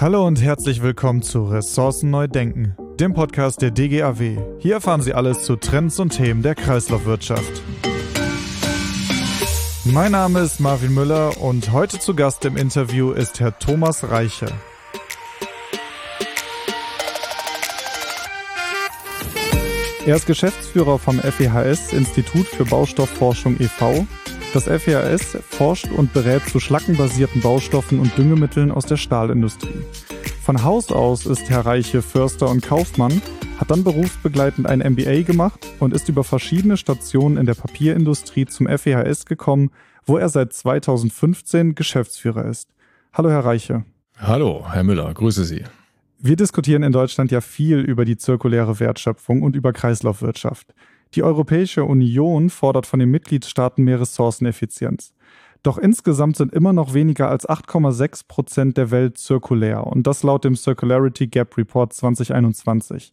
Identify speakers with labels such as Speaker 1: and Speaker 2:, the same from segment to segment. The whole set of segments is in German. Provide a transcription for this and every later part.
Speaker 1: Hallo und herzlich willkommen zu Ressourcen neu denken, dem Podcast der DGAW. Hier erfahren Sie alles zu Trends und Themen der Kreislaufwirtschaft. Mein Name ist Marvin Müller und heute zu Gast im Interview ist Herr Thomas Reiche. Er ist Geschäftsführer vom FEHS Institut für Baustoffforschung e.V. Das FEHS forscht und berät zu schlackenbasierten Baustoffen und Düngemitteln aus der Stahlindustrie. Von Haus aus ist Herr Reiche Förster und Kaufmann, hat dann berufsbegleitend ein MBA gemacht und ist über verschiedene Stationen in der Papierindustrie zum FEHS gekommen, wo er seit 2015 Geschäftsführer ist. Hallo, Herr Reiche.
Speaker 2: Hallo, Herr Müller, grüße Sie.
Speaker 1: Wir diskutieren in Deutschland ja viel über die zirkuläre Wertschöpfung und über Kreislaufwirtschaft. Die Europäische Union fordert von den Mitgliedstaaten mehr Ressourceneffizienz. Doch insgesamt sind immer noch weniger als 8,6 Prozent der Welt zirkulär und das laut dem Circularity Gap Report 2021.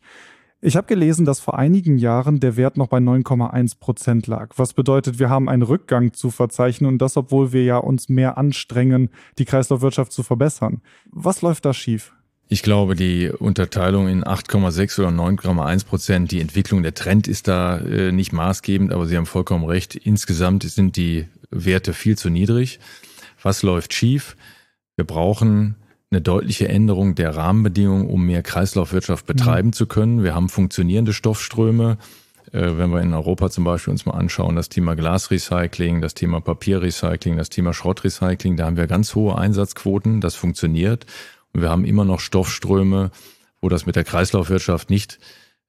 Speaker 1: Ich habe gelesen, dass vor einigen Jahren der Wert noch bei 9,1 Prozent lag. Was bedeutet, wir haben einen Rückgang zu verzeichnen und das, obwohl wir ja uns mehr anstrengen, die Kreislaufwirtschaft zu verbessern. Was läuft da schief?
Speaker 2: Ich glaube, die Unterteilung in 8,6 oder 9,1 Prozent, die Entwicklung, der Trend ist da äh, nicht maßgebend, aber Sie haben vollkommen recht. Insgesamt sind die Werte viel zu niedrig. Was läuft schief? Wir brauchen eine deutliche Änderung der Rahmenbedingungen, um mehr Kreislaufwirtschaft betreiben mhm. zu können. Wir haben funktionierende Stoffströme. Äh, wenn wir in Europa zum Beispiel uns mal anschauen, das Thema Glasrecycling, das Thema Papierrecycling, das Thema Schrottrecycling, da haben wir ganz hohe Einsatzquoten. Das funktioniert. Und wir haben immer noch Stoffströme, wo das mit der Kreislaufwirtschaft nicht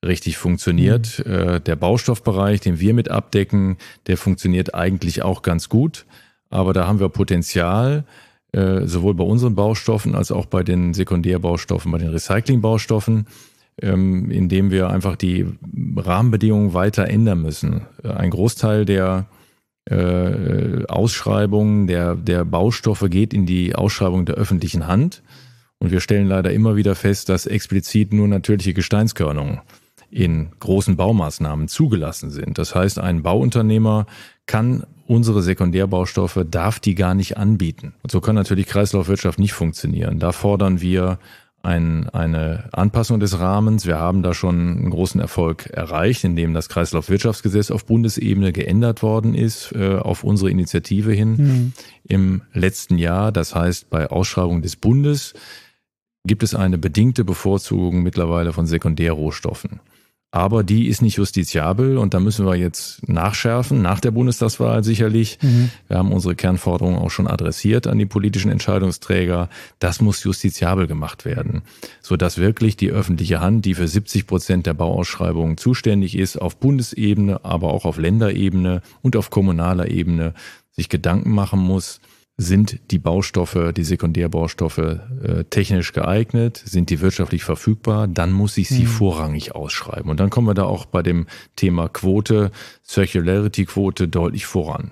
Speaker 2: richtig funktioniert. Mhm. Äh, der Baustoffbereich, den wir mit abdecken, der funktioniert eigentlich auch ganz gut. Aber da haben wir Potenzial, äh, sowohl bei unseren Baustoffen als auch bei den Sekundärbaustoffen, bei den Recyclingbaustoffen, ähm, indem wir einfach die Rahmenbedingungen weiter ändern müssen. Ein Großteil der äh, Ausschreibungen der, der Baustoffe geht in die Ausschreibung der öffentlichen Hand. Und wir stellen leider immer wieder fest, dass explizit nur natürliche Gesteinskörnungen in großen Baumaßnahmen zugelassen sind. Das heißt, ein Bauunternehmer kann unsere Sekundärbaustoffe, darf die gar nicht anbieten. Und so kann natürlich Kreislaufwirtschaft nicht funktionieren. Da fordern wir ein, eine Anpassung des Rahmens. Wir haben da schon einen großen Erfolg erreicht, indem das Kreislaufwirtschaftsgesetz auf Bundesebene geändert worden ist, äh, auf unsere Initiative hin mhm. im letzten Jahr. Das heißt, bei Ausschreibung des Bundes gibt es eine bedingte Bevorzugung mittlerweile von Sekundärrohstoffen. Aber die ist nicht justiziabel und da müssen wir jetzt nachschärfen, nach der Bundestagswahl sicherlich. Mhm. Wir haben unsere Kernforderungen auch schon adressiert an die politischen Entscheidungsträger. Das muss justiziabel gemacht werden, sodass wirklich die öffentliche Hand, die für 70 Prozent der Bauausschreibungen zuständig ist, auf Bundesebene, aber auch auf Länderebene und auf kommunaler Ebene sich Gedanken machen muss, sind die Baustoffe, die Sekundärbaustoffe äh, technisch geeignet, sind die wirtschaftlich verfügbar, dann muss ich sie mhm. vorrangig ausschreiben. Und dann kommen wir da auch bei dem Thema Quote, Circularity-Quote deutlich voran.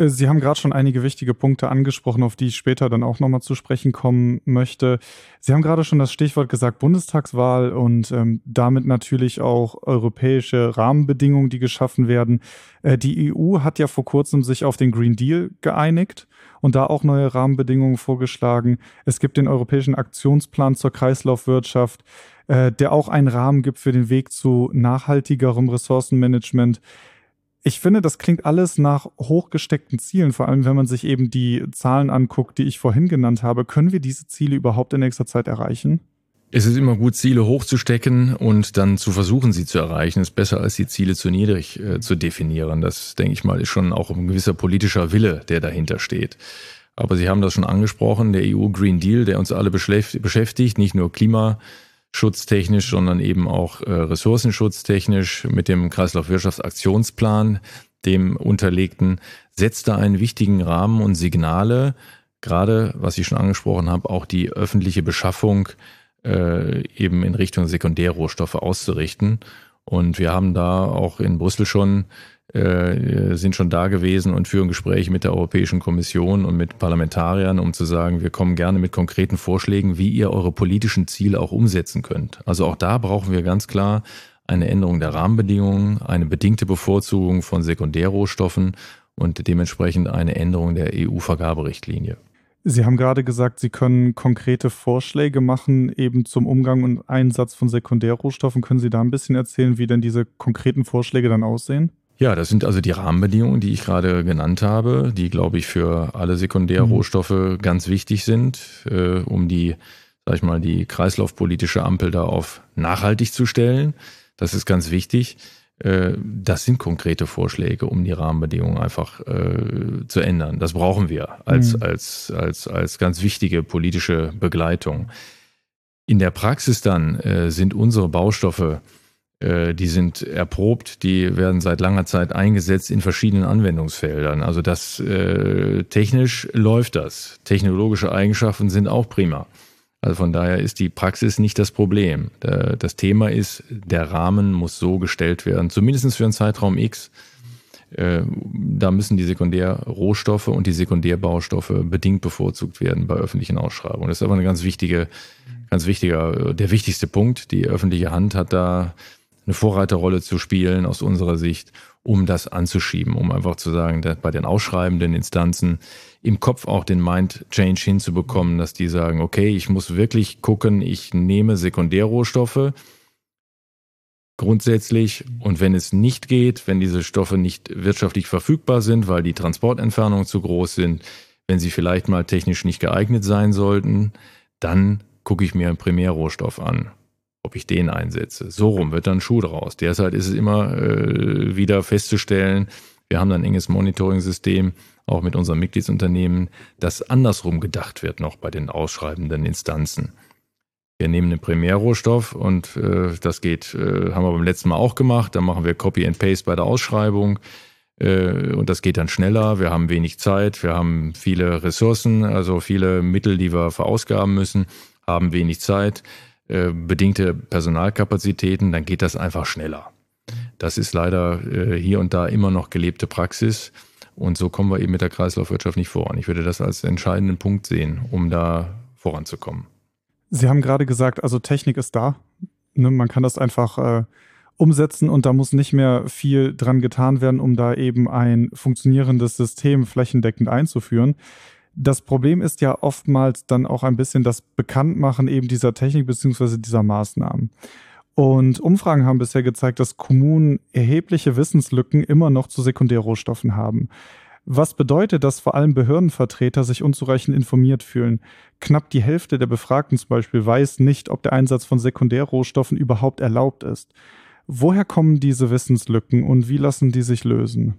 Speaker 1: Äh, sie haben gerade schon einige wichtige Punkte angesprochen, auf die ich später dann auch nochmal zu sprechen kommen möchte. Sie haben gerade schon das Stichwort gesagt, Bundestagswahl und ähm, damit natürlich auch europäische Rahmenbedingungen, die geschaffen werden. Äh, die EU hat ja vor kurzem sich auf den Green Deal geeinigt und da auch neue Rahmenbedingungen vorgeschlagen. Es gibt den Europäischen Aktionsplan zur Kreislaufwirtschaft, äh, der auch einen Rahmen gibt für den Weg zu nachhaltigerem Ressourcenmanagement. Ich finde, das klingt alles nach hochgesteckten Zielen, vor allem wenn man sich eben die Zahlen anguckt, die ich vorhin genannt habe. Können wir diese Ziele überhaupt in nächster Zeit erreichen?
Speaker 2: Es ist immer gut, Ziele hochzustecken und dann zu versuchen, sie zu erreichen. Ist besser, als die Ziele zu niedrig äh, zu definieren. Das, denke ich mal, ist schon auch ein gewisser politischer Wille, der dahinter steht. Aber Sie haben das schon angesprochen, der EU Green Deal, der uns alle beschäftigt, nicht nur klimaschutztechnisch, sondern eben auch äh, ressourcenschutztechnisch mit dem Kreislaufwirtschaftsaktionsplan, dem unterlegten, setzt da einen wichtigen Rahmen und Signale, gerade, was ich schon angesprochen habe, auch die öffentliche Beschaffung äh, eben in Richtung Sekundärrohstoffe auszurichten. Und wir haben da auch in Brüssel schon äh, sind schon da gewesen und führen Gespräche mit der Europäischen Kommission und mit Parlamentariern, um zu sagen, wir kommen gerne mit konkreten Vorschlägen, wie ihr eure politischen Ziele auch umsetzen könnt. Also auch da brauchen wir ganz klar eine Änderung der Rahmenbedingungen, eine bedingte Bevorzugung von Sekundärrohstoffen und dementsprechend eine Änderung der EU-Vergaberichtlinie.
Speaker 1: Sie haben gerade gesagt, Sie können konkrete Vorschläge machen, eben zum Umgang und Einsatz von Sekundärrohstoffen. Können Sie da ein bisschen erzählen, wie denn diese konkreten Vorschläge dann aussehen?
Speaker 2: Ja, das sind also die Rahmenbedingungen, die ich gerade genannt habe, die, glaube ich, für alle Sekundärrohstoffe mhm. ganz wichtig sind, äh, um die, sag ich mal, die kreislaufpolitische Ampel da auf nachhaltig zu stellen. Das ist ganz wichtig. Äh, das sind konkrete Vorschläge, um die Rahmenbedingungen einfach äh, zu ändern. Das brauchen wir als, mhm. als, als, als ganz wichtige politische Begleitung. In der Praxis dann äh, sind unsere Baustoffe, die sind erprobt, die werden seit langer Zeit eingesetzt in verschiedenen Anwendungsfeldern. Also das äh, technisch läuft das. Technologische Eigenschaften sind auch prima. Also von daher ist die Praxis nicht das Problem. Das Thema ist, der Rahmen muss so gestellt werden, zumindest für einen Zeitraum X. Äh, da müssen die Sekundärrohstoffe und die Sekundärbaustoffe bedingt bevorzugt werden bei öffentlichen Ausschreibungen. Das ist aber eine ganz wichtige, ganz wichtiger, der wichtigste Punkt. Die öffentliche Hand hat da eine Vorreiterrolle zu spielen aus unserer Sicht, um das anzuschieben, um einfach zu sagen, bei den ausschreibenden Instanzen im Kopf auch den Mind Change hinzubekommen, dass die sagen, okay, ich muss wirklich gucken, ich nehme Sekundärrohstoffe grundsätzlich. Und wenn es nicht geht, wenn diese Stoffe nicht wirtschaftlich verfügbar sind, weil die Transportentfernungen zu groß sind, wenn sie vielleicht mal technisch nicht geeignet sein sollten, dann gucke ich mir einen Primärrohstoff an, ob ich den einsetze. So rum wird dann Schuh draus. Derzeit ist es immer äh, wieder festzustellen, wir haben ein enges Monitoring-System, auch mit unseren Mitgliedsunternehmen, dass andersrum gedacht wird noch bei den ausschreibenden Instanzen. Wir nehmen den Primärrohstoff und äh, das geht, äh, haben wir beim letzten Mal auch gemacht. Da machen wir Copy and Paste bei der Ausschreibung äh, und das geht dann schneller. Wir haben wenig Zeit, wir haben viele Ressourcen, also viele Mittel, die wir verausgaben müssen, haben wenig Zeit, äh, bedingte Personalkapazitäten, dann geht das einfach schneller. Das ist leider äh, hier und da immer noch gelebte Praxis. Und so kommen wir eben mit der Kreislaufwirtschaft nicht voran. Ich würde das als entscheidenden Punkt sehen, um da voranzukommen.
Speaker 1: Sie haben gerade gesagt, also Technik ist da. Ne, man kann das einfach äh, umsetzen und da muss nicht mehr viel dran getan werden, um da eben ein funktionierendes System flächendeckend einzuführen. Das Problem ist ja oftmals dann auch ein bisschen das Bekanntmachen eben dieser Technik beziehungsweise dieser Maßnahmen. Und Umfragen haben bisher gezeigt, dass Kommunen erhebliche Wissenslücken immer noch zu Sekundärrohstoffen haben. Was bedeutet, dass vor allem Behördenvertreter sich unzureichend informiert fühlen? Knapp die Hälfte der Befragten zum Beispiel weiß nicht, ob der Einsatz von Sekundärrohstoffen überhaupt erlaubt ist. Woher kommen diese Wissenslücken und wie lassen die sich lösen?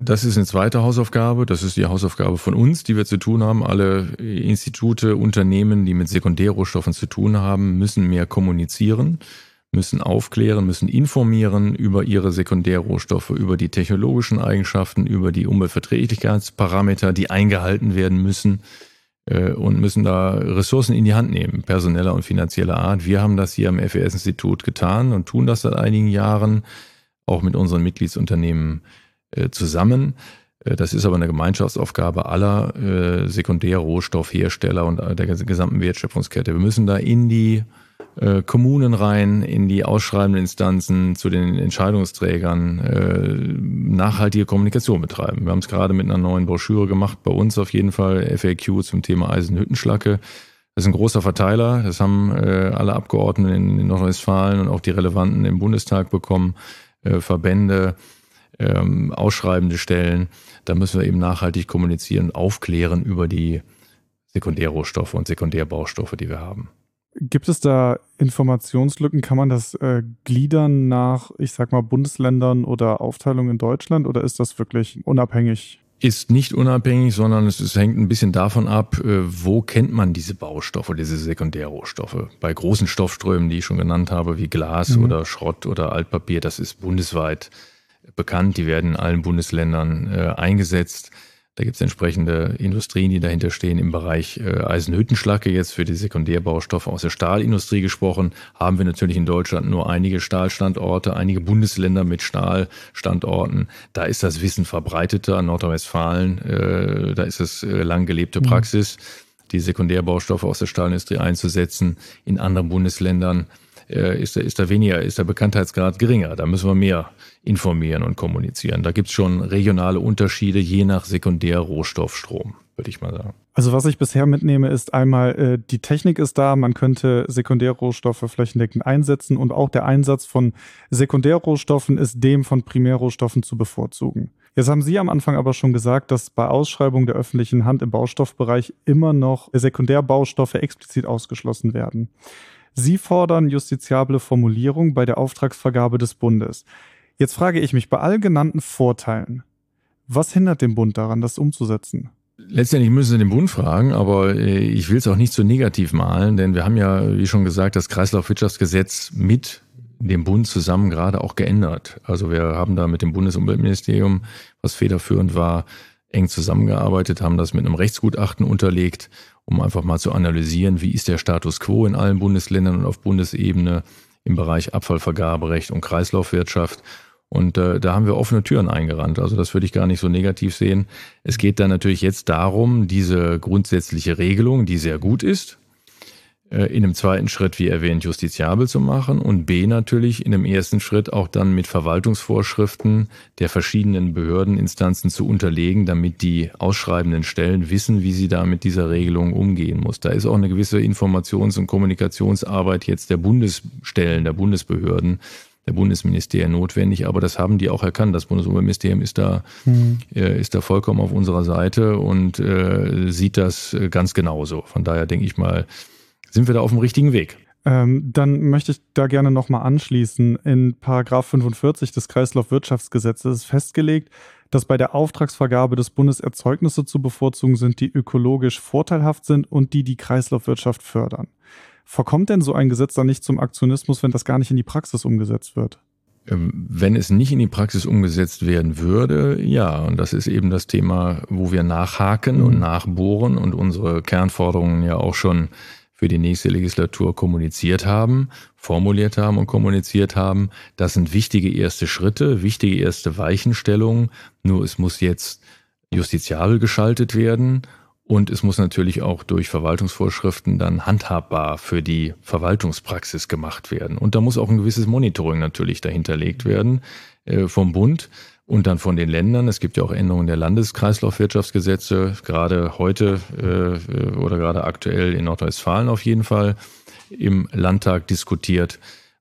Speaker 2: Das ist eine zweite Hausaufgabe. Das ist die Hausaufgabe von uns, die wir zu tun haben. Alle Institute, Unternehmen, die mit Sekundärrohstoffen zu tun haben, müssen mehr kommunizieren müssen aufklären, müssen informieren über ihre Sekundärrohstoffe, über die technologischen Eigenschaften, über die Umweltverträglichkeitsparameter, die eingehalten werden müssen äh, und müssen da Ressourcen in die Hand nehmen, personeller und finanzieller Art. Wir haben das hier am FES-Institut getan und tun das seit einigen Jahren, auch mit unseren Mitgliedsunternehmen zusammen. Äh, das ist aber eine Gemeinschaftsaufgabe aller Sekundärrohstoffhersteller und der gesamten Wertschöpfungskette. Wir müssen da in die äh, Kommunen rein, in die ausschreibenden Instanzen, zu den Entscheidungsträgern äh, nachhaltige Kommunikation betreiben. Wir haben es gerade mit einer neuen Broschüre gemacht, bei uns auf jeden Fall FAQ zum Thema Eisenhüttenschlacke. Das ist ein großer Verteiler, das haben äh, alle Abgeordneten in, in Nordrhein-Westfalen und auch die Relevanten im Bundestag bekommen, äh, Verbände, ähm, ausschreibende Stellen. Da müssen wir eben nachhaltig kommunizieren, aufklären über die Sekundärrohstoffe und Sekundärbaustoffe, die wir haben.
Speaker 1: Gibt es da Informationslücken? Kann man das äh, gliedern nach, ich sag mal, Bundesländern oder Aufteilung in Deutschland oder ist das wirklich unabhängig?
Speaker 2: Ist nicht unabhängig, sondern es, es hängt ein bisschen davon ab, äh, wo kennt man diese Baustoffe, diese Sekundärrohstoffe. Bei großen Stoffströmen, die ich schon genannt habe, wie Glas mhm. oder Schrott oder Altpapier, das ist bundesweit bekannt. Die werden in allen Bundesländern äh, eingesetzt. Da gibt es entsprechende Industrien, die dahinter stehen. Im Bereich äh, Eisenhüttenschlacke, jetzt für die Sekundärbaustoffe aus der Stahlindustrie gesprochen, haben wir natürlich in Deutschland nur einige Stahlstandorte, einige Bundesländer mit Stahlstandorten. Da ist das Wissen verbreiteter. Nordrhein-Westfalen, äh, da ist es äh, lang gelebte mhm. Praxis, die Sekundärbaustoffe aus der Stahlindustrie einzusetzen. In anderen Bundesländern äh, ist, da, ist da weniger, ist der Bekanntheitsgrad geringer. Da müssen wir mehr informieren und kommunizieren. Da gibt es schon regionale Unterschiede je nach Sekundärrohstoffstrom, würde ich mal sagen.
Speaker 1: Also was ich bisher mitnehme, ist einmal, äh, die Technik ist da, man könnte Sekundärrohstoffe flächendeckend einsetzen und auch der Einsatz von Sekundärrohstoffen ist dem von Primärrohstoffen zu bevorzugen. Jetzt haben Sie am Anfang aber schon gesagt, dass bei Ausschreibung der öffentlichen Hand im Baustoffbereich immer noch Sekundärbaustoffe explizit ausgeschlossen werden. Sie fordern justiziable Formulierung bei der Auftragsvergabe des Bundes. Jetzt frage ich mich, bei all genannten Vorteilen, was hindert den Bund daran, das umzusetzen?
Speaker 2: Letztendlich müssen Sie den Bund fragen, aber äh, ich will es auch nicht so negativ malen, denn wir haben ja, wie schon gesagt, das Kreislaufwirtschaftsgesetz mit dem Bund zusammen gerade auch geändert. Also wir haben da mit dem Bundesumweltministerium, was federführend war, eng zusammengearbeitet, haben das mit einem Rechtsgutachten unterlegt, um einfach mal zu analysieren, wie ist der Status quo in allen Bundesländern und auf Bundesebene im Bereich Abfallvergaberecht und Kreislaufwirtschaft. Und äh, da haben wir offene Türen eingerannt. Also das würde ich gar nicht so negativ sehen. Es geht dann natürlich jetzt darum, diese grundsätzliche Regelung, die sehr gut ist, äh, in einem zweiten Schritt, wie erwähnt, justiziabel zu machen und B natürlich in dem ersten Schritt auch dann mit Verwaltungsvorschriften der verschiedenen Behördeninstanzen zu unterlegen, damit die ausschreibenden Stellen wissen, wie sie da mit dieser Regelung umgehen muss. Da ist auch eine gewisse Informations- und Kommunikationsarbeit jetzt der Bundesstellen, der Bundesbehörden, der Bundesministerien notwendig, aber das haben die auch erkannt. Das Bundesumweltministerium ist da, mhm. äh, ist da vollkommen auf unserer Seite und äh, sieht das äh, ganz genauso. Von daher denke ich mal, sind wir da auf dem richtigen Weg.
Speaker 1: Ähm, dann möchte ich da gerne nochmal anschließen. In Paragraph 45 des Kreislaufwirtschaftsgesetzes ist festgelegt, dass bei der Auftragsvergabe des Bundes Erzeugnisse zu bevorzugen sind, die ökologisch vorteilhaft sind und die die Kreislaufwirtschaft fördern. Verkommt denn so ein Gesetz dann nicht zum Aktionismus, wenn das gar nicht in die Praxis umgesetzt wird?
Speaker 2: Ähm, wenn es nicht in die Praxis umgesetzt werden würde, ja, und das ist eben das Thema, wo wir nachhaken mhm. und nachbohren und unsere Kernforderungen ja auch schon für die nächste Legislatur kommuniziert haben, formuliert haben und kommuniziert haben. Das sind wichtige erste Schritte, wichtige erste Weichenstellungen. Nur es muss jetzt justiziabel geschaltet werden und es muss natürlich auch durch Verwaltungsvorschriften dann handhabbar für die Verwaltungspraxis gemacht werden. Und da muss auch ein gewisses Monitoring natürlich dahinterlegt werden äh, vom Bund und dann von den Ländern. Es gibt ja auch Änderungen der Landeskreislaufwirtschaftsgesetze, gerade heute äh, oder gerade aktuell in Nordrhein-Westfalen auf jeden Fall im Landtag diskutiert,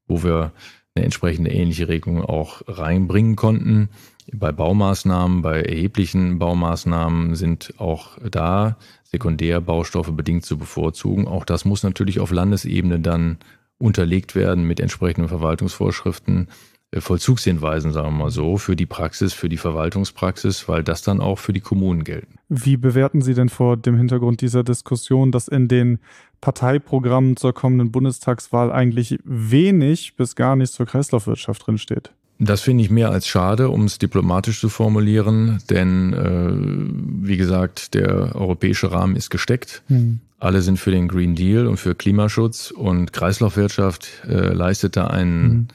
Speaker 2: wo wir eine entsprechende ähnliche Regelung auch reinbringen konnten. Bei Baumaßnahmen, bei erheblichen Baumaßnahmen sind auch da Sekundärbaustoffe bedingt zu bevorzugen. Auch das muss natürlich auf Landesebene dann unterlegt werden mit entsprechenden Verwaltungsvorschriften. Äh, Vollzugshinweisen, sagen wir mal so, für die Praxis, für die Verwaltungspraxis, weil das dann auch für die Kommunen gelten.
Speaker 1: Wie bewerten Sie denn vor dem Hintergrund dieser Diskussion, dass in den Parteiprogrammen zur kommenden Bundestagswahl eigentlich wenig bis gar nichts zur Kreislaufwirtschaft drinsteht?
Speaker 2: Das finde ich mehr als schade, um es diplomatisch zu formulieren, denn äh, wie gesagt, der europäische Rahmen ist gesteckt. Hm. Alle sind für den Green Deal und für Klimaschutz und Kreislaufwirtschaft äh, leistet da einen hm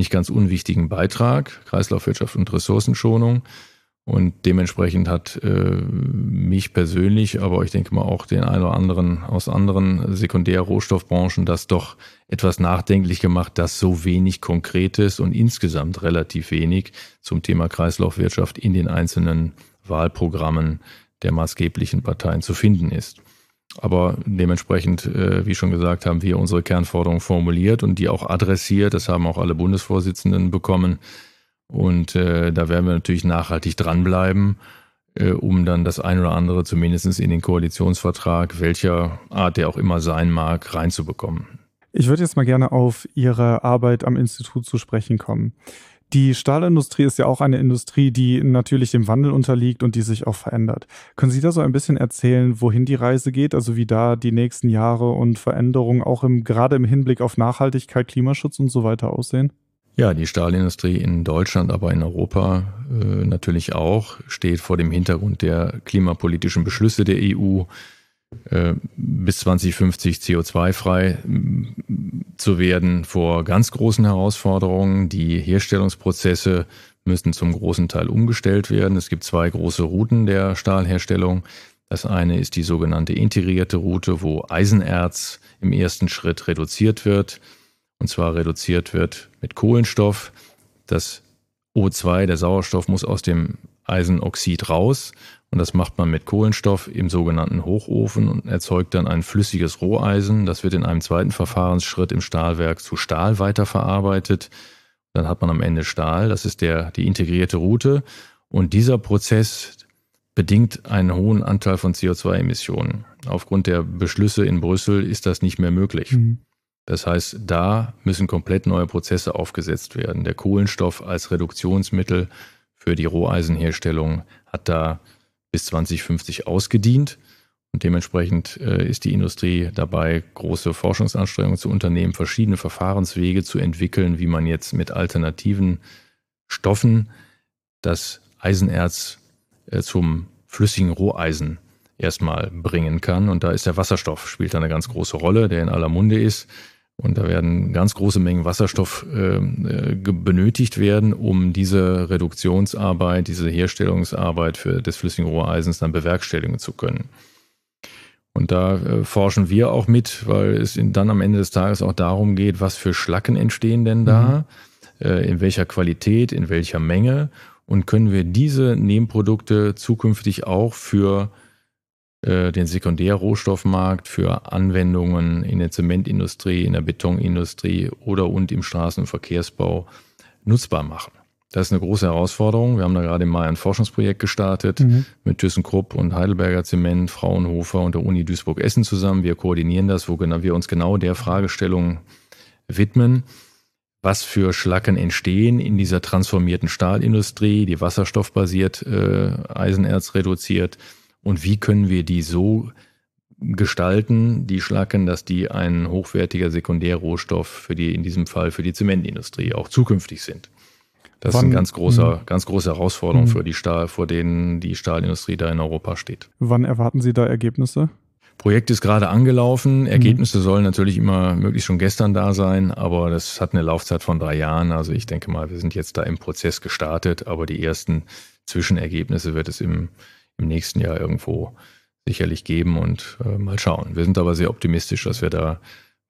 Speaker 2: nicht ganz unwichtigen Beitrag, Kreislaufwirtschaft und Ressourcenschonung. Und dementsprechend hat äh, mich persönlich, aber ich denke mal auch den einen oder anderen aus anderen Sekundär-Rohstoffbranchen das doch etwas nachdenklich gemacht, dass so wenig Konkretes und insgesamt relativ wenig zum Thema Kreislaufwirtschaft in den einzelnen Wahlprogrammen der maßgeblichen Parteien zu finden ist. Aber dementsprechend, äh, wie schon gesagt, haben wir unsere Kernforderungen formuliert und die auch adressiert. Das haben auch alle Bundesvorsitzenden bekommen. Und äh, da werden wir natürlich nachhaltig dranbleiben, äh, um dann das ein oder andere zumindest in den Koalitionsvertrag, welcher Art der auch immer sein mag, reinzubekommen.
Speaker 1: Ich würde jetzt mal gerne auf Ihre Arbeit am Institut zu sprechen kommen. Die Stahlindustrie ist ja auch eine Industrie, die natürlich dem Wandel unterliegt und die sich auch verändert. Können Sie da so ein bisschen erzählen, wohin die Reise geht, also wie da die nächsten Jahre und Veränderungen auch im, gerade im Hinblick auf Nachhaltigkeit, Klimaschutz und so weiter aussehen?
Speaker 2: Ja, die Stahlindustrie in Deutschland, aber in Europa äh, natürlich auch, steht vor dem Hintergrund der klimapolitischen Beschlüsse der EU, äh, bis 2050 CO2-frei zu werden vor ganz großen Herausforderungen. Die Herstellungsprozesse müssen zum großen Teil umgestellt werden. Es gibt zwei große Routen der Stahlherstellung. Das eine ist die sogenannte integrierte Route, wo Eisenerz im ersten Schritt reduziert wird. Und zwar reduziert wird mit Kohlenstoff. Das O2, der Sauerstoff, muss aus dem Eisenoxid raus Und das macht man mit Kohlenstoff im sogenannten Hochofen und erzeugt dann ein flüssiges Roheisen. Das wird in einem zweiten Verfahrensschritt im Stahlwerk zu Stahl weiterverarbeitet. Dann hat man am Ende Stahl. Das ist der, die integrierte Route. Und dieser Prozess bedingt einen hohen Anteil von CO2-Emissionen. Aufgrund der Beschlüsse in Brüssel ist das nicht mehr möglich. Mhm. Das heißt, da müssen komplett neue Prozesse aufgesetzt werden. Der Kohlenstoff als Reduktionsmittel für die Roheisenherstellung hat da bis 2050 ausgedient. Und dementsprechend äh, ist die Industrie dabei, große Forschungsanstrengungen zu unternehmen, verschiedene Verfahrenswege zu entwickeln, wie man jetzt mit alternativen Stoffen das Eisenerz äh, zum flüssigen Roheisen erstmal bringen kann. Und da ist der Wasserstoff, spielt eine ganz große Rolle, der in aller Munde ist. Und da werden ganz große Mengen Wasserstoff äh, äh, benötigt werden, um diese Reduktionsarbeit, diese Herstellungsarbeit für des flüssigen Roheisens dann bewerkstelligen zu können. Und da äh, forschen wir auch mit, weil es dann am Ende des Tages auch darum geht, was für Schlacken entstehen denn da, mhm. äh, in welcher Qualität, in welcher Menge und können wir diese Nebenprodukte zukünftig auch für den Sekundärrohstoffmarkt für Anwendungen in der Zementindustrie, in der Betonindustrie oder und im Straßen- und Verkehrsbau nutzbar machen. Das ist eine große Herausforderung. Wir haben da gerade im Mai ein Forschungsprojekt gestartet mhm. mit ThyssenKrupp und Heidelberger Zement, Fraunhofer und der Uni Duisburg-Essen zusammen. Wir koordinieren das, wo wir uns genau der Fragestellung widmen. Was für Schlacken entstehen in dieser transformierten Stahlindustrie, die wasserstoffbasiert äh, Eisenerz reduziert und wie können wir die so gestalten, die Schlacken, dass die ein hochwertiger Sekundärrohstoff für die, in diesem Fall für die Zementindustrie auch zukünftig sind. Das Wann, ist eine ganz große, mh. ganz große Herausforderung mh. für die Stahl, vor denen die Stahlindustrie da in Europa steht.
Speaker 1: Wann erwarten Sie da Ergebnisse?
Speaker 2: Projekt ist gerade angelaufen. Ergebnisse mhm. sollen natürlich immer möglichst schon gestern da sein, aber das hat eine Laufzeit von drei Jahren. Also ich denke mal, wir sind jetzt da im Prozess gestartet, aber die ersten Zwischenergebnisse wird es im im nächsten Jahr irgendwo sicherlich geben und äh, mal schauen. Wir sind aber sehr optimistisch, dass wir da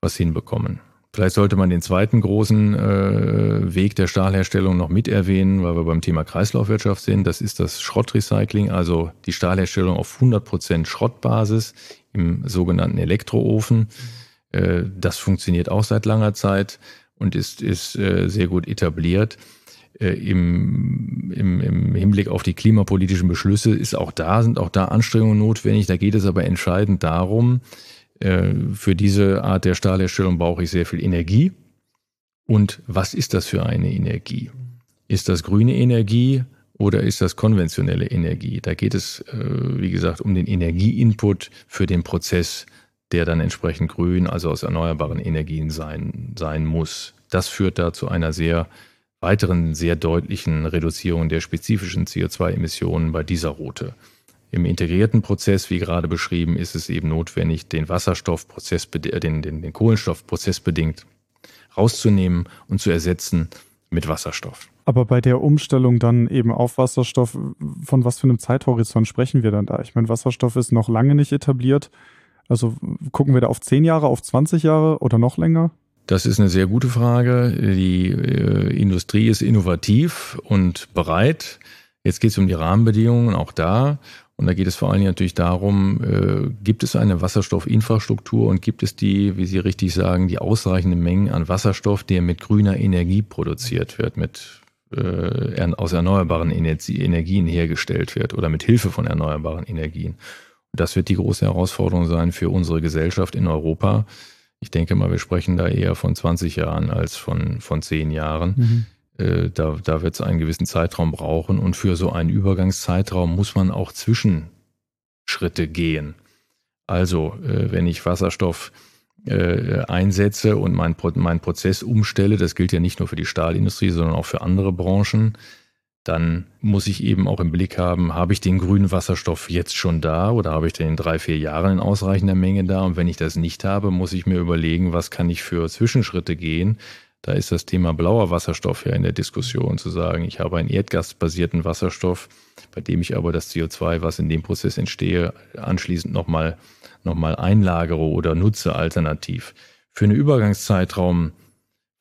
Speaker 2: was hinbekommen. Vielleicht sollte man den zweiten großen äh, Weg der Stahlherstellung noch mit erwähnen, weil wir beim Thema Kreislaufwirtschaft sind. Das ist das Schrottrecycling, also die Stahlherstellung auf 100% Schrottbasis im sogenannten Elektroofen. Äh, das funktioniert auch seit langer Zeit und ist, ist äh, sehr gut etabliert äh, im, im, im Hinblick auf die klimapolitischen Beschlüsse ist auch da, sind auch da Anstrengungen notwendig. Da geht es aber entscheidend darum, äh, für diese Art der Stahlherstellung brauche ich sehr viel Energie. Und was ist das für eine Energie? Ist das grüne Energie oder ist das konventionelle Energie? Da geht es, äh, wie gesagt, um den Energieinput für den Prozess, der dann entsprechend grün, also aus erneuerbaren Energien sein, sein muss. Das führt da zu einer sehr weiteren sehr deutlichen Reduzierung der spezifischen CO2-Emissionen bei dieser Route. Im integrierten Prozess, wie gerade beschrieben, ist es eben notwendig, den Wasserstoffprozess, äh, den, den, den Kohlenstoff prozessbedingt rauszunehmen und zu ersetzen mit Wasserstoff.
Speaker 1: Aber bei der Umstellung dann eben auf Wasserstoff, von was für einem Zeithorizont sprechen wir dann da? Ich meine, Wasserstoff ist noch lange nicht etabliert. Also gucken wir da auf 10 Jahre, auf 20 Jahre oder noch länger?
Speaker 2: Das ist eine sehr gute Frage. Die äh, Industrie ist innovativ und bereit. Jetzt geht es um die Rahmenbedingungen, auch da. Und da geht es vor allen Dingen natürlich darum, äh, gibt es eine Wasserstoffinfrastruktur und gibt es die, wie Sie richtig sagen, die ausreichende Mengen an Wasserstoff, der mit grüner Energie produziert wird, mit äh, aus erneuerbaren Energien hergestellt wird oder mit Hilfe von erneuerbaren Energien. Und das wird die große Herausforderung sein für unsere Gesellschaft in Europa ich denke mal, wir sprechen da eher von 20 Jahren als von, von 10 Jahren. Mhm. Äh, da da wird es einen gewissen Zeitraum brauchen und für so einen Übergangszeitraum muss man auch Zwischenschritte gehen. Also, äh, wenn ich Wasserstoff äh, einsetze und meinen mein Prozess umstelle, das gilt ja nicht nur für die Stahlindustrie, sondern auch für andere Branchen, dann muss ich eben auch im Blick haben, habe ich den grünen Wasserstoff jetzt schon da oder habe ich den in drei, vier Jahren in ausreichender Menge da? Und wenn ich das nicht habe, muss ich mir überlegen, was kann ich für Zwischenschritte gehen? Da ist das Thema blauer Wasserstoff ja in der Diskussion zu sagen, ich habe einen erdgasbasierten Wasserstoff, bei dem ich aber das CO2, was in dem Prozess entstehe, anschließend nochmal noch mal einlagere oder nutze alternativ. Für einen Übergangszeitraum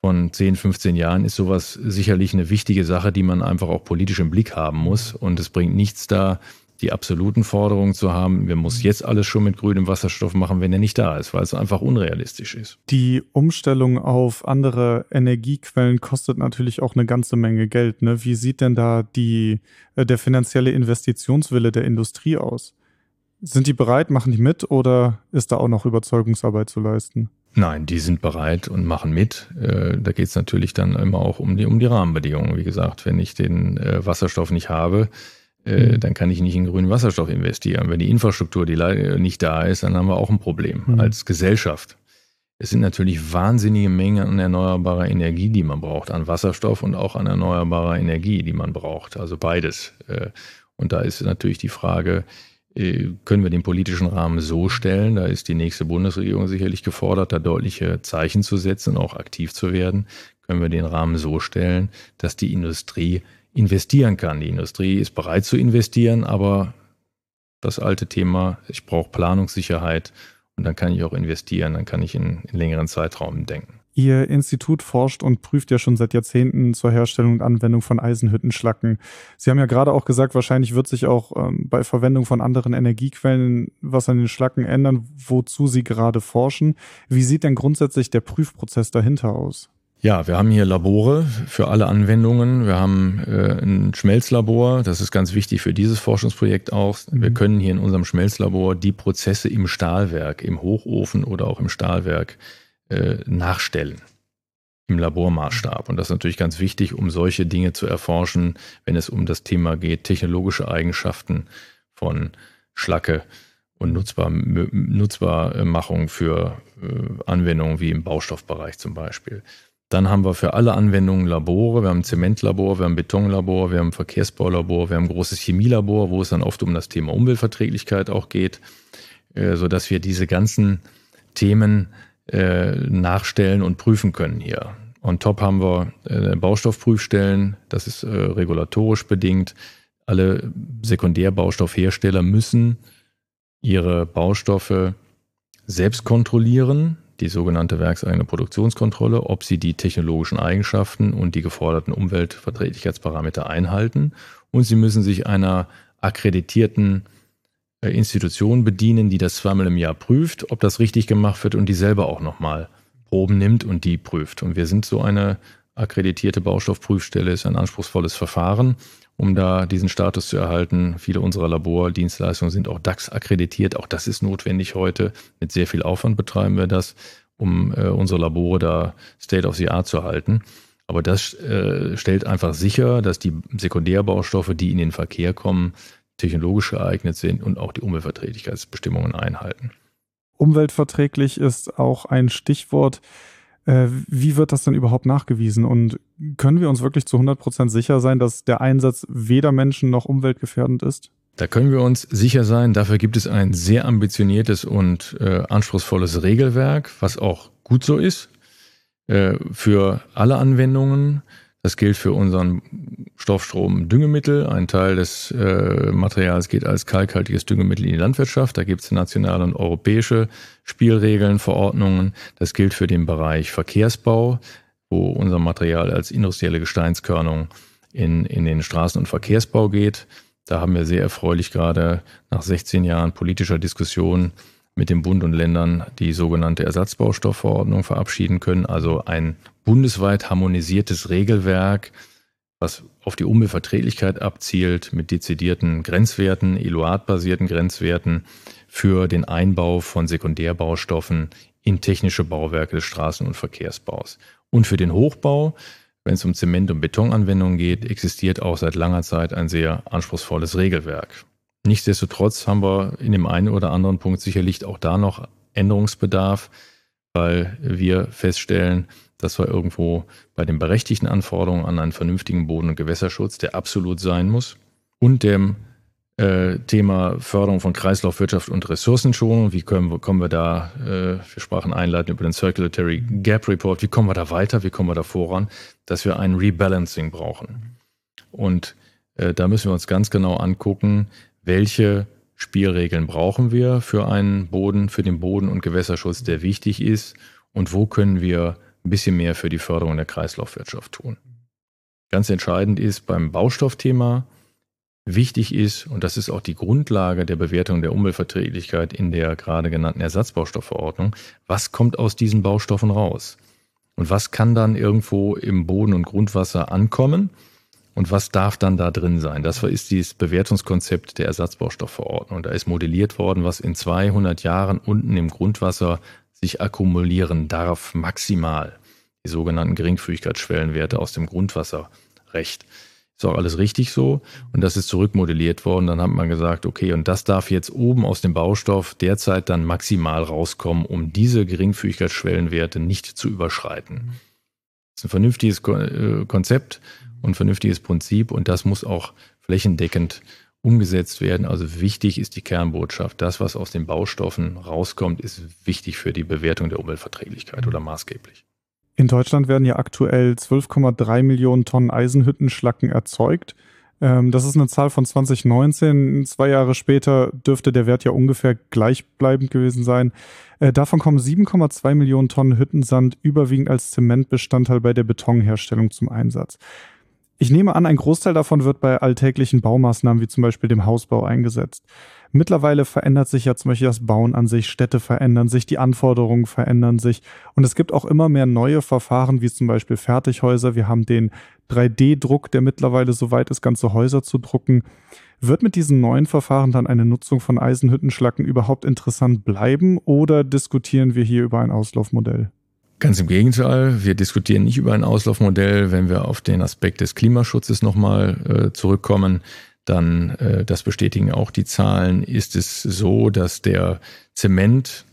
Speaker 2: von 10, 15 Jahren ist sowas sicherlich eine wichtige Sache, die man einfach auch politisch im Blick haben muss. Und es bringt nichts da, die absoluten Forderungen zu haben, wir muss jetzt alles schon mit grünem Wasserstoff machen, wenn er nicht da ist, weil es einfach unrealistisch ist.
Speaker 1: Die Umstellung auf andere Energiequellen kostet natürlich auch eine ganze Menge Geld. Ne? Wie sieht denn da die, äh, der finanzielle Investitionswille der Industrie aus? Sind die bereit, machen die mit oder ist da auch noch Überzeugungsarbeit zu leisten?
Speaker 2: Nein, die sind bereit und machen mit. Äh, da geht es natürlich dann immer auch um die, um die Rahmenbedingungen. Wie gesagt, wenn ich den äh, Wasserstoff nicht habe, äh, mhm. dann kann ich nicht in grünen Wasserstoff investieren. Wenn die Infrastruktur die nicht da ist, dann haben wir auch ein Problem mhm. als Gesellschaft. Es sind natürlich wahnsinnige Mengen an erneuerbarer Energie, die man braucht, an Wasserstoff und auch an erneuerbarer Energie, die man braucht. Also beides. Und da ist natürlich die Frage, können wir den politischen Rahmen so stellen, da ist die nächste Bundesregierung sicherlich gefordert, da deutliche Zeichen zu setzen auch aktiv zu werden, können wir den Rahmen so stellen, dass die Industrie investieren kann. Die Industrie ist bereit zu investieren, aber das alte Thema, ich brauche Planungssicherheit und dann kann ich auch investieren, dann kann ich in, in längeren Zeitraum denken.
Speaker 1: Ihr Institut forscht und prüft ja schon seit Jahrzehnten zur Herstellung und Anwendung von Eisenhüttenschlacken. Sie haben ja gerade auch gesagt, wahrscheinlich wird sich auch ähm, bei Verwendung von anderen Energiequellen was an den Schlacken ändern, wozu Sie gerade forschen. Wie sieht denn grundsätzlich der Prüfprozess dahinter aus?
Speaker 2: Ja, wir haben hier Labore für alle Anwendungen. Wir haben äh, ein Schmelzlabor, das ist ganz wichtig für dieses Forschungsprojekt auch. Wir mhm. können hier in unserem Schmelzlabor die Prozesse im Stahlwerk, im Hochofen oder auch im Stahlwerk äh, nachstellen im Labormaßstab. Und das ist natürlich ganz wichtig, um solche Dinge zu erforschen, wenn es um das Thema geht, technologische Eigenschaften von Schlacke und Nutzbar, Nutzbarmachung für äh, Anwendungen wie im Baustoffbereich zum Beispiel. Dann haben wir für alle Anwendungen Labore. Wir haben ein Zementlabor, wir haben ein Betonlabor, wir haben ein Verkehrsbaulabor, wir haben ein großes Chemielabor, wo es dann oft um das Thema Umweltverträglichkeit auch geht, äh, sodass wir diese ganzen Themen äh, nachstellen und prüfen können hier. On top haben wir äh, Baustoffprüfstellen, das ist äh, regulatorisch bedingt. Alle Sekundärbaustoffhersteller müssen ihre Baustoffe selbst kontrollieren, die sogenannte werkseigene Produktionskontrolle, ob sie die technologischen Eigenschaften und die geforderten Umweltverträglichkeitsparameter einhalten. Und sie müssen sich einer akkreditierten Institution bedienen, die das zweimal im Jahr prüft, ob das richtig gemacht wird und die selber auch nochmal Proben nimmt und die prüft. Und wir sind so eine akkreditierte Baustoffprüfstelle, ist ein anspruchsvolles Verfahren, um da diesen Status zu erhalten. Viele unserer Labordienstleistungen sind auch DAX akkreditiert. Auch das ist notwendig heute. Mit sehr viel Aufwand betreiben wir das, um äh, unsere Labore da State of the Art zu halten. Aber das äh, stellt einfach sicher, dass die Sekundärbaustoffe, die in den Verkehr kommen, technologisch geeignet sind und auch die Umweltverträglichkeitsbestimmungen einhalten.
Speaker 1: Umweltverträglich ist auch ein Stichwort. Äh, wie wird das denn überhaupt nachgewiesen? Und können wir uns wirklich zu 100 Prozent sicher sein, dass der Einsatz weder Menschen noch umweltgefährdend ist?
Speaker 2: Da können wir uns sicher sein. Dafür gibt es ein sehr ambitioniertes und äh, anspruchsvolles Regelwerk, was auch gut so ist äh, für alle Anwendungen. Das gilt für unseren Stoffstrom Düngemittel. Ein Teil des äh, Materials geht als kalkhaltiges Düngemittel in die Landwirtschaft. Da gibt es nationale und europäische Spielregeln, Verordnungen. Das gilt für den Bereich Verkehrsbau, wo unser Material als industrielle Gesteinskörnung in, in den Straßen- und Verkehrsbau geht. Da haben wir sehr erfreulich gerade nach 16 Jahren politischer Diskussion mit dem Bund und Ländern die sogenannte Ersatzbaustoffverordnung verabschieden können, also ein bundesweit harmonisiertes Regelwerk, was auf die Umweltverträglichkeit abzielt mit dezidierten Grenzwerten, Eluat-basierten Grenzwerten für den Einbau von Sekundärbaustoffen in technische Bauwerke des Straßen- und Verkehrsbaus. Und für den Hochbau, wenn es um Zement- und Betonanwendungen geht, existiert auch seit langer Zeit ein sehr anspruchsvolles Regelwerk. Nichtsdestotrotz haben wir in dem einen oder anderen Punkt sicherlich auch da noch Änderungsbedarf, weil wir feststellen, dass wir irgendwo bei den berechtigten Anforderungen an einen vernünftigen Boden- und Gewässerschutz, der absolut sein muss, und dem äh, Thema Förderung von Kreislaufwirtschaft und Ressourcenschonung, wie können kommen wir da, äh, wir sprachen einleitend über den Circulatory Gap Report, wie kommen wir da weiter, wie kommen wir da voran, dass wir ein Rebalancing brauchen. Und äh, da müssen wir uns ganz genau angucken, welche Spielregeln brauchen wir für einen Boden, für den Boden- und Gewässerschutz, der wichtig ist? Und wo können wir ein bisschen mehr für die Förderung der Kreislaufwirtschaft tun. Ganz entscheidend ist beim Baustoffthema, wichtig ist, und das ist auch die Grundlage der Bewertung der Umweltverträglichkeit in der gerade genannten Ersatzbaustoffverordnung, was kommt aus diesen Baustoffen raus? Und was kann dann irgendwo im Boden und Grundwasser ankommen? Und was darf dann da drin sein? Das ist dieses Bewertungskonzept der Ersatzbaustoffverordnung. Da ist modelliert worden, was in 200 Jahren unten im Grundwasser sich akkumulieren darf, maximal. Die sogenannten Geringfügigkeitsschwellenwerte aus dem Grundwasserrecht. Ist auch alles richtig so. Und das ist zurückmodelliert worden. Dann hat man gesagt, okay, und das darf jetzt oben aus dem Baustoff derzeit dann maximal rauskommen, um diese Geringfügigkeitsschwellenwerte nicht zu überschreiten. Das ist ein vernünftiges äh, Konzept und vernünftiges Prinzip und das muss auch flächendeckend umgesetzt werden. Also wichtig ist die Kernbotschaft. Das, was aus den Baustoffen rauskommt, ist wichtig für die Bewertung der Umweltverträglichkeit oder maßgeblich.
Speaker 1: In Deutschland werden ja aktuell 12,3 Millionen Tonnen Eisenhüttenschlacken erzeugt. Ähm, das ist eine Zahl von 2019. Zwei Jahre später dürfte der Wert ja ungefähr gleichbleibend gewesen sein. Äh, davon kommen 7,2 Millionen Tonnen Hüttensand überwiegend als Zementbestandteil bei der Betonherstellung zum Einsatz. Ich nehme an, ein Großteil davon wird bei alltäglichen Baumaßnahmen wie zum Beispiel dem Hausbau eingesetzt. Mittlerweile verändert sich ja zum Beispiel das Bauen an sich, Städte verändern sich, die Anforderungen verändern sich und es gibt auch immer mehr neue Verfahren wie zum Beispiel Fertighäuser. Wir haben den 3D-Druck, der mittlerweile so weit ist, ganze Häuser zu drucken. Wird mit diesen neuen Verfahren dann eine Nutzung von Eisenhüttenschlacken überhaupt interessant bleiben oder diskutieren wir hier über ein Auslaufmodell?
Speaker 2: Ganz im Gegenteil, wir diskutieren nicht über ein Auslaufmodell. Wenn wir auf den Aspekt des Klimaschutzes nochmal äh, zurückkommen, dann, äh, das bestätigen auch die Zahlen, ist es so, dass der Zement,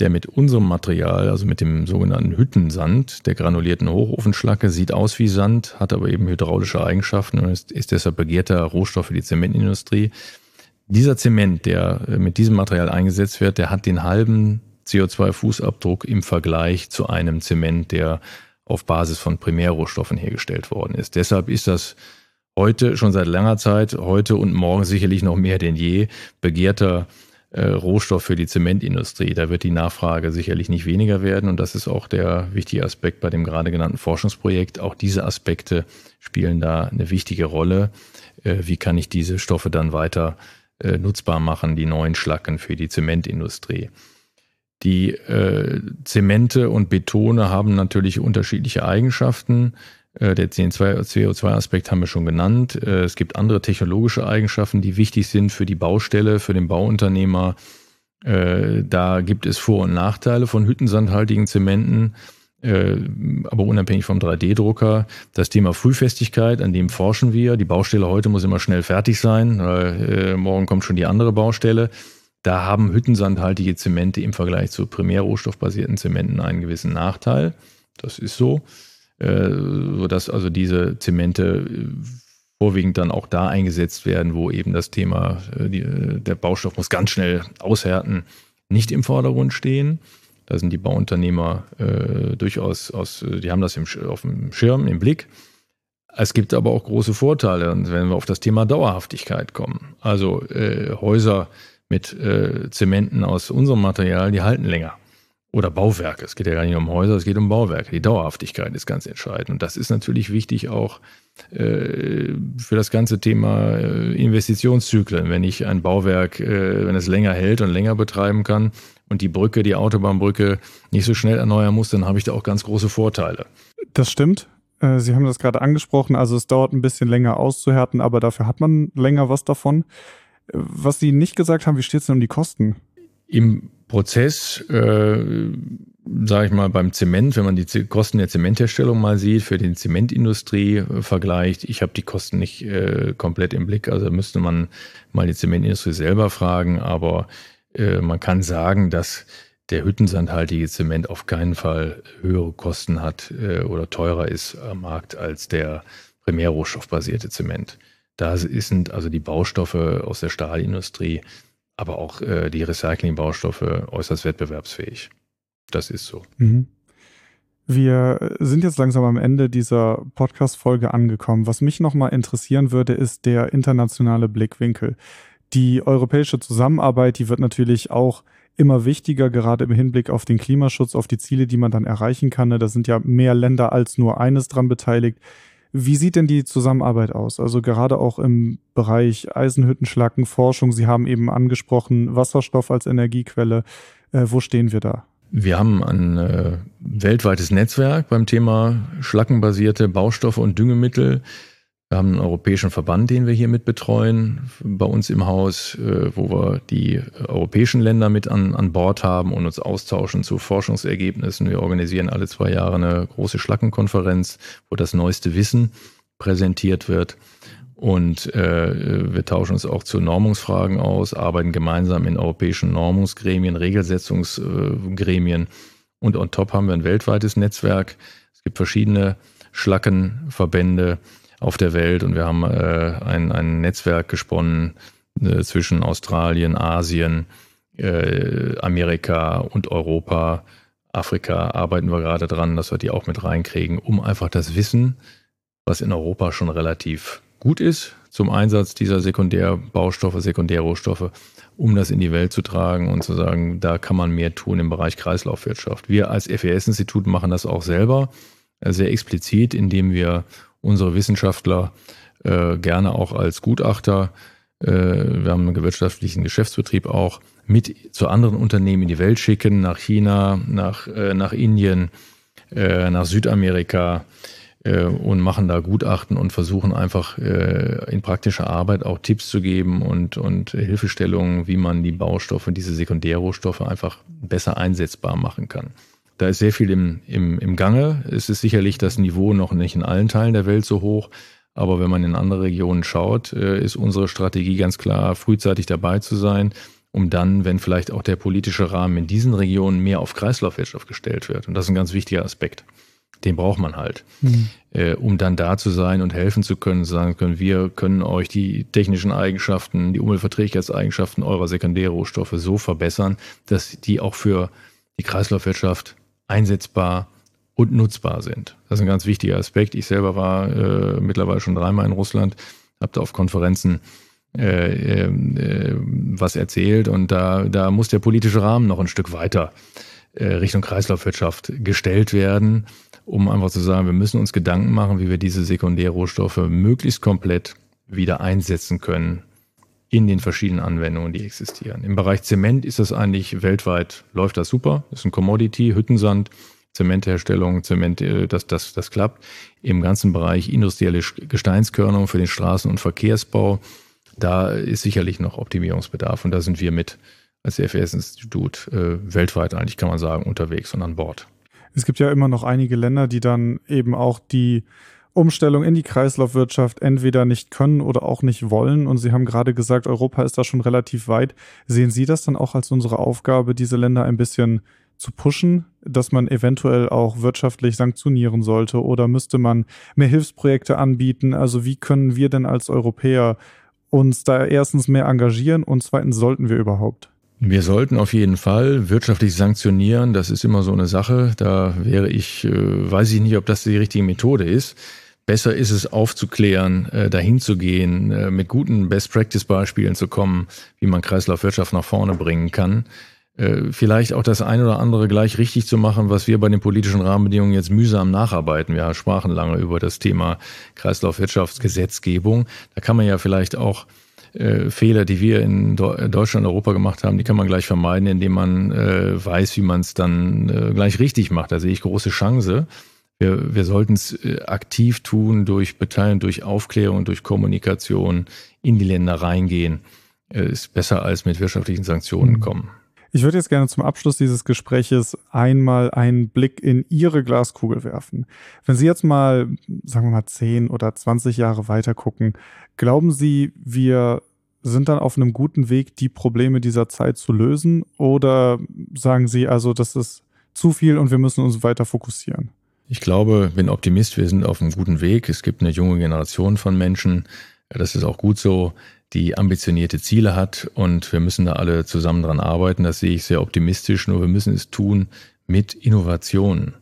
Speaker 2: der mit unserem Material, also mit dem sogenannten Hüttensand, der granulierten Hochofenschlacke, sieht aus wie Sand, hat aber eben hydraulische Eigenschaften und ist, ist deshalb begehrter Rohstoff für die Zementindustrie. Dieser Zement, der äh, mit diesem Material eingesetzt wird, der hat den halben CO2-Fußabdruck im Vergleich zu einem Zement, der auf Basis von Primärrohstoffen hergestellt worden ist. Deshalb ist das heute schon seit langer Zeit, heute und morgen sicherlich noch mehr denn je, begehrter äh, Rohstoff für die Zementindustrie. Da wird die Nachfrage sicherlich nicht weniger werden und das ist auch der wichtige Aspekt bei dem gerade genannten Forschungsprojekt. Auch diese Aspekte spielen da eine wichtige Rolle. Äh, wie kann ich diese Stoffe dann weiter äh, nutzbar machen, die neuen Schlacken für die Zementindustrie? Die äh, Zemente und Betone haben natürlich unterschiedliche Eigenschaften. Äh, der CO2-Aspekt haben wir schon genannt. Äh, es gibt andere technologische Eigenschaften, die wichtig sind für die Baustelle, für den Bauunternehmer. Äh, da gibt es Vor- und Nachteile von hüttensandhaltigen Zementen, aber unabhängig vom 3D-Drucker. Das Thema Frühfestigkeit, an dem forschen wir. Die Baustelle heute muss immer schnell fertig sein. Morgen kommt schon die andere Baustelle. Da haben hüttensandhaltige Zemente im Vergleich zu primärrohstoffbasierten Zementen einen gewissen Nachteil. Das ist so, äh, sodass also diese Zemente äh, vorwiegend dann auch da eingesetzt werden, wo eben das Thema, äh, der Baustoff muss ganz schnell aushärten, nicht im Vordergrund stehen. Da sind die Bauunternehmer äh, durchaus aus, die haben das im, auf dem Schirm, im Blick. Es gibt aber auch große Vorteile, wenn wir auf das Thema Dauerhaftigkeit kommen. Also äh, Häuser mit äh, Zementen aus unserem Material, die halten länger. Oder Bauwerke. Es geht ja gar nicht um Häuser, es geht um Bauwerke. Die Dauerhaftigkeit ist ganz entscheidend. Und das ist natürlich wichtig auch äh, für das ganze Thema äh, Investitionszyklen. Wenn ich ein Bauwerk, äh, wenn es länger hält und länger betreiben kann und die Brücke, die Autobahnbrücke nicht so schnell erneuern muss, dann habe ich da auch ganz große Vorteile.
Speaker 1: Das stimmt. Äh, Sie haben das gerade angesprochen. Also es dauert ein bisschen länger auszuhärten, aber dafür hat man länger was davon. Was Sie nicht gesagt haben, wie steht es denn um die Kosten?
Speaker 2: Im Prozess, äh, sage ich mal, beim Zement, wenn man die Kosten der Zementherstellung mal sieht, für die Zementindustrie äh, vergleicht, ich habe die Kosten nicht äh, komplett im Blick, also müsste man mal die Zementindustrie selber fragen, aber äh, man kann sagen, dass der hüttensandhaltige Zement auf keinen Fall höhere Kosten hat äh, oder teurer ist am Markt als der primärrohstoffbasierte Zement. Da sind also die Baustoffe aus der Stahlindustrie, aber auch äh, die Recyclingbaustoffe äußerst wettbewerbsfähig. Das ist so. Mhm.
Speaker 1: Wir sind jetzt langsam am Ende dieser Podcast-Folge angekommen. Was mich nochmal interessieren würde, ist der internationale Blickwinkel. Die europäische Zusammenarbeit, die wird natürlich auch immer wichtiger, gerade im Hinblick auf den Klimaschutz, auf die Ziele, die man dann erreichen kann. Da sind ja mehr Länder als nur eines dran beteiligt. Wie sieht denn die Zusammenarbeit aus? Also gerade auch im Bereich Eisenhüttenschlacken, Forschung. Sie haben eben angesprochen, Wasserstoff als Energiequelle. Äh, wo stehen wir da?
Speaker 2: Wir haben ein äh, weltweites Netzwerk beim Thema schlackenbasierte Baustoffe und Düngemittel. Wir haben einen europäischen Verband, den wir hier mit betreuen, bei uns im Haus, äh, wo wir die europäischen Länder mit an, an Bord haben und uns austauschen zu Forschungsergebnissen. Wir organisieren alle zwei Jahre eine große Schlackenkonferenz, wo das neueste Wissen präsentiert wird. Und äh, wir tauschen uns auch zu Normungsfragen aus, arbeiten gemeinsam in europäischen Normungsgremien, Regelsetzungsgremien. Und on top haben wir ein weltweites Netzwerk. Es gibt verschiedene Schlackenverbände auf der Welt und wir haben äh, ein, ein Netzwerk gesponnen äh, zwischen Australien, Asien, äh, Amerika und Europa. Afrika arbeiten wir gerade dran, dass wir die auch mit reinkriegen, um einfach das Wissen, was in Europa schon relativ gut ist, zum Einsatz dieser Sekundärbaustoffe, Sekundärrohstoffe, um das in die Welt zu tragen und zu sagen, da kann man mehr tun im Bereich Kreislaufwirtschaft. Wir als FES-Institut machen das auch selber sehr explizit, indem wir unsere Wissenschaftler äh, gerne auch als Gutachter, äh, wir haben einen gewirtschaftlichen Geschäftsbetrieb auch, mit zu anderen Unternehmen in die Welt schicken, nach China, nach, äh, nach Indien, äh, nach Südamerika äh, und machen da Gutachten und versuchen einfach äh, in praktischer Arbeit auch Tipps zu geben und, und Hilfestellungen, wie man die Baustoffe, diese Sekundärrohstoffe einfach besser einsetzbar machen kann. Da ist sehr viel im, im, im Gange. Es ist sicherlich das Niveau noch nicht in allen Teilen der Welt so hoch. Aber wenn man in andere Regionen schaut, äh, ist unsere Strategie ganz klar, frühzeitig dabei zu sein, um dann, wenn vielleicht auch der politische Rahmen in diesen Regionen mehr auf Kreislaufwirtschaft gestellt wird. Und das ist ein ganz wichtiger Aspekt. Den braucht man halt, mhm. um dann da zu sein und helfen zu können, sagen können, wir können euch die technischen Eigenschaften, die Umweltverträglichkeitseigenschaften eurer Sekundärrohstoffe so verbessern, dass die auch für die Kreislaufwirtschaft einsetzbar und nutzbar sind. Das ist ein ganz wichtiger Aspekt. Ich selber war äh, mittlerweile schon dreimal in Russland, habe da auf Konferenzen äh, äh, was erzählt und da, da muss der politische Rahmen noch ein Stück weiter äh, Richtung Kreislaufwirtschaft gestellt werden, um einfach zu sagen, wir müssen uns Gedanken machen, wie wir diese Sekundärrohstoffe möglichst komplett wieder einsetzen können in den verschiedenen Anwendungen, die existieren. Im Bereich Zement ist das eigentlich weltweit, läuft das super. Das ist ein Commodity, Hüttensand, Zementherstellung, Zement, äh, das, das, das klappt. Im ganzen Bereich industrielle Gesteinskörnung für den Straßen- und Verkehrsbau, da ist sicherlich noch Optimierungsbedarf und da sind wir mit als FES-Institut äh, weltweit eigentlich, kann man sagen, unterwegs und an Bord.
Speaker 1: Es gibt ja immer noch einige Länder, die dann eben auch die Umstellung in die Kreislaufwirtschaft entweder nicht können oder auch nicht wollen. Und Sie haben gerade gesagt, Europa ist da schon relativ weit. Sehen Sie das dann auch als unsere Aufgabe, diese Länder ein bisschen zu pushen, dass man eventuell auch wirtschaftlich sanktionieren sollte oder müsste man mehr Hilfsprojekte anbieten? Also wie können wir denn als Europäer uns da erstens mehr engagieren und zweitens sollten wir überhaupt?
Speaker 2: Wir sollten auf jeden Fall wirtschaftlich sanktionieren. Das ist immer so eine Sache. Da wäre ich, äh, weiß ich nicht, ob das die richtige Methode ist. Besser ist es aufzuklären, äh, dahin zu gehen, äh, mit guten Best-Practice-Beispielen zu kommen, wie man Kreislaufwirtschaft nach vorne bringen kann. Äh, vielleicht auch das eine oder andere gleich richtig zu machen, was wir bei den politischen Rahmenbedingungen jetzt mühsam nacharbeiten. Wir sprachen lange über das Thema Kreislaufwirtschaftsgesetzgebung. Da kann man ja vielleicht auch äh, Fehler, die wir in Deutschland und Europa gemacht haben, die kann man gleich vermeiden, indem man äh, weiß, wie man es dann äh, gleich richtig macht. Da sehe ich große Chance. Wir, wir sollten es äh, aktiv tun durch Beteiligung, durch Aufklärung, durch Kommunikation in die Länder reingehen. Äh, ist besser als mit wirtschaftlichen Sanktionen mhm. kommen.
Speaker 1: Ich würde jetzt gerne zum Abschluss dieses Gespräches einmal einen Blick in Ihre Glaskugel werfen. Wenn Sie jetzt mal, sagen wir mal, 10 oder 20 Jahre weiter gucken, glauben Sie, wir sind dann auf einem guten Weg, die Probleme dieser Zeit zu lösen? Oder sagen Sie also, das ist zu viel und wir müssen uns weiter fokussieren?
Speaker 2: Ich glaube, bin Optimist, wir sind auf einem guten Weg. Es gibt eine junge Generation von Menschen, das ist auch gut so, die ambitionierte Ziele hat und wir müssen da alle zusammen dran arbeiten. Das sehe ich sehr optimistisch, nur wir müssen es tun mit Innovation,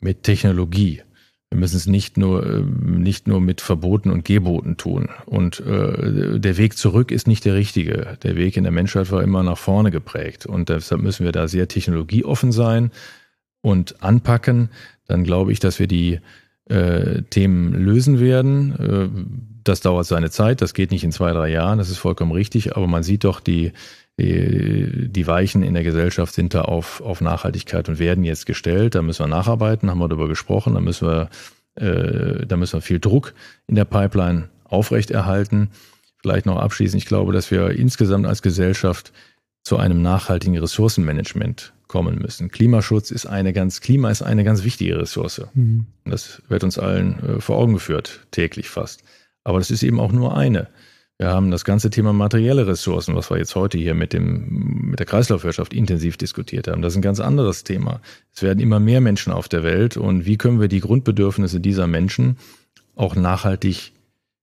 Speaker 2: mit Technologie. Wir müssen es nicht nur, äh, nicht nur mit Verboten und Geboten tun. Und äh, der Weg zurück ist nicht der richtige. Der Weg in der Menschheit war immer nach vorne geprägt. Und deshalb müssen wir da sehr technologieoffen sein und anpacken, dann glaube ich, dass wir die äh, Themen lösen werden. Äh, das dauert seine Zeit, das geht nicht in zwei, drei Jahren, das ist vollkommen richtig, aber man sieht doch, die, die, die Weichen in der Gesellschaft sind da auf, auf Nachhaltigkeit und werden jetzt gestellt. Da müssen wir nacharbeiten, haben wir darüber gesprochen, da müssen wir, äh, da müssen wir viel Druck in der Pipeline aufrechterhalten. Vielleicht noch abschließend, ich glaube, dass wir insgesamt als Gesellschaft zu einem nachhaltigen Ressourcenmanagement kommen müssen. Klimaschutz ist eine ganz, Klima ist eine ganz wichtige Ressource. Mhm. Das wird uns allen äh, vor Augen geführt, täglich fast. Aber das ist eben auch nur eine. Wir haben das ganze Thema materielle Ressourcen, was wir jetzt heute hier mit, dem, mit der Kreislaufwirtschaft intensiv diskutiert haben. Das ist ein ganz anderes Thema. Es werden immer mehr Menschen auf der Welt und wie können wir die Grundbedürfnisse dieser Menschen auch nachhaltig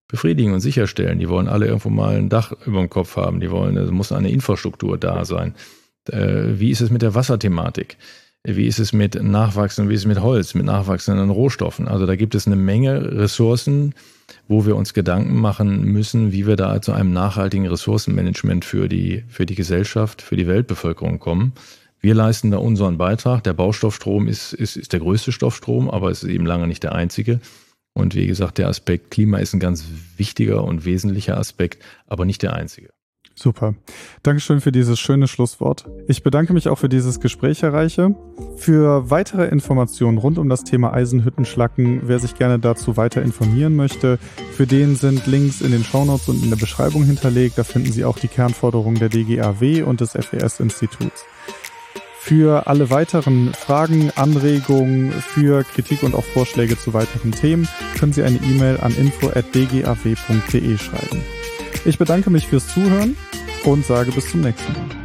Speaker 2: befriedigen und sicherstellen? Die wollen alle irgendwo mal ein Dach über dem Kopf haben. Die wollen, es muss eine Infrastruktur da sein. Äh, wie ist es mit der Wasserthematik? Wie ist es mit nachwachsenden, wie ist es mit Holz, mit nachwachsenden Rohstoffen? Also da gibt es eine Menge Ressourcen, wo wir uns Gedanken machen müssen, wie wir da zu einem nachhaltigen Ressourcenmanagement für die, für die Gesellschaft, für die Weltbevölkerung kommen. Wir leisten da unseren Beitrag. Der Baustoffstrom ist, ist, ist der größte Stoffstrom, aber es ist eben lange nicht der einzige. Und wie gesagt, der Aspekt Klima ist ein ganz wichtiger und wesentlicher Aspekt, aber nicht der einzige.
Speaker 1: Super. Dankeschön für dieses schöne Schlusswort. Ich bedanke mich auch für dieses Gespräch, Herr Reiche. Für weitere Informationen rund um das Thema Eisenhüttenschlacken, wer sich gerne dazu weiter informieren möchte, für den sind Links in den Shownotes und in der Beschreibung hinterlegt. Da finden Sie auch die Kernforderungen der DGAW und des FES-Instituts. Für alle weiteren Fragen, Anregungen, für Kritik und auch Vorschläge zu weiteren Themen können Sie eine E-Mail an info.dgaw.de schreiben. Ich bedanke mich fürs Zuhören und sage bis zum nächsten Mal.